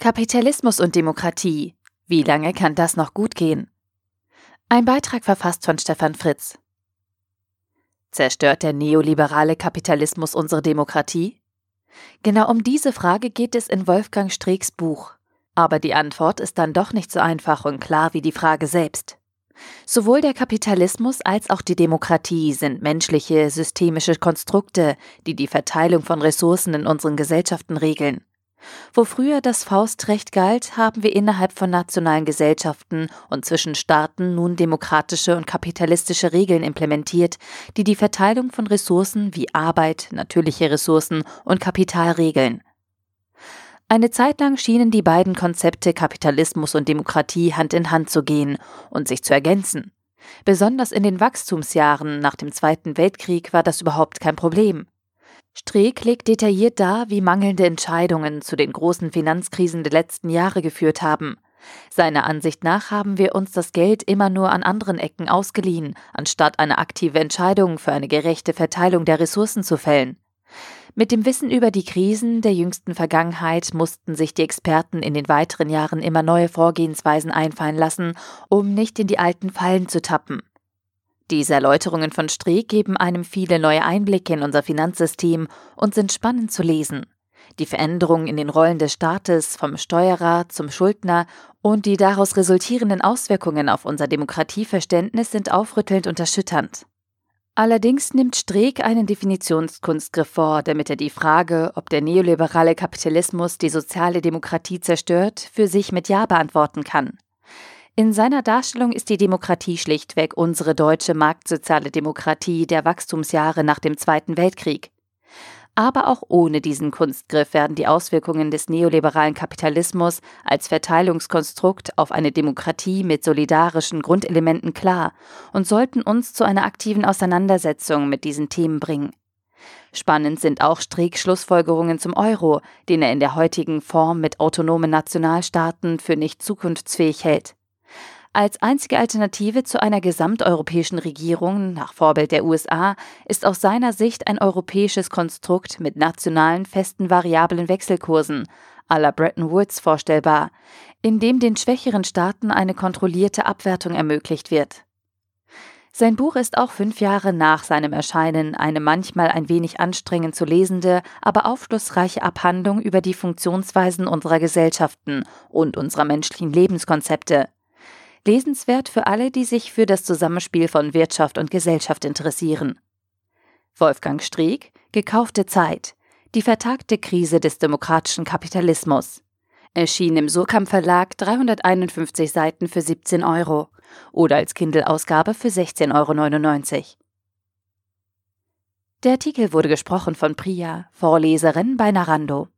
Kapitalismus und Demokratie. Wie lange kann das noch gut gehen? Ein Beitrag verfasst von Stefan Fritz. Zerstört der neoliberale Kapitalismus unsere Demokratie? Genau um diese Frage geht es in Wolfgang Streeks Buch. Aber die Antwort ist dann doch nicht so einfach und klar wie die Frage selbst. Sowohl der Kapitalismus als auch die Demokratie sind menschliche, systemische Konstrukte, die die Verteilung von Ressourcen in unseren Gesellschaften regeln. Wo früher das Faustrecht galt, haben wir innerhalb von nationalen Gesellschaften und zwischen Staaten nun demokratische und kapitalistische Regeln implementiert, die die Verteilung von Ressourcen wie Arbeit, natürliche Ressourcen und Kapital regeln. Eine Zeit lang schienen die beiden Konzepte Kapitalismus und Demokratie Hand in Hand zu gehen und sich zu ergänzen. Besonders in den Wachstumsjahren nach dem Zweiten Weltkrieg war das überhaupt kein Problem. Streeck legt detailliert dar, wie mangelnde Entscheidungen zu den großen Finanzkrisen der letzten Jahre geführt haben. Seiner Ansicht nach haben wir uns das Geld immer nur an anderen Ecken ausgeliehen, anstatt eine aktive Entscheidung für eine gerechte Verteilung der Ressourcen zu fällen. Mit dem Wissen über die Krisen der jüngsten Vergangenheit mussten sich die Experten in den weiteren Jahren immer neue Vorgehensweisen einfallen lassen, um nicht in die alten Fallen zu tappen. Diese Erläuterungen von Streeck geben einem viele neue Einblicke in unser Finanzsystem und sind spannend zu lesen. Die Veränderungen in den Rollen des Staates vom Steuerer zum Schuldner und die daraus resultierenden Auswirkungen auf unser Demokratieverständnis sind aufrüttelnd und erschütternd. Allerdings nimmt Streeck einen Definitionskunstgriff vor, damit er die Frage, ob der neoliberale Kapitalismus die soziale Demokratie zerstört, für sich mit Ja beantworten kann. In seiner Darstellung ist die Demokratie schlichtweg unsere deutsche marktsoziale Demokratie der Wachstumsjahre nach dem Zweiten Weltkrieg. Aber auch ohne diesen Kunstgriff werden die Auswirkungen des neoliberalen Kapitalismus als Verteilungskonstrukt auf eine Demokratie mit solidarischen Grundelementen klar und sollten uns zu einer aktiven Auseinandersetzung mit diesen Themen bringen. Spannend sind auch Streecks Schlussfolgerungen zum Euro, den er in der heutigen Form mit autonomen Nationalstaaten für nicht zukunftsfähig hält. Als einzige Alternative zu einer gesamteuropäischen Regierung nach Vorbild der USA ist aus seiner Sicht ein europäisches Konstrukt mit nationalen festen variablen Wechselkursen à la Bretton Woods vorstellbar, in dem den schwächeren Staaten eine kontrollierte Abwertung ermöglicht wird. Sein Buch ist auch fünf Jahre nach seinem Erscheinen eine manchmal ein wenig anstrengend zu lesende, aber aufschlussreiche Abhandlung über die Funktionsweisen unserer Gesellschaften und unserer menschlichen Lebenskonzepte. Lesenswert für alle, die sich für das Zusammenspiel von Wirtschaft und Gesellschaft interessieren. Wolfgang Streeck, Gekaufte Zeit. Die vertagte Krise des demokratischen Kapitalismus. Erschien im Surkamp Verlag 351 Seiten für 17 Euro oder als Kindle-Ausgabe für 16,99 Euro. Der Artikel wurde gesprochen von Priya, Vorleserin bei Narando.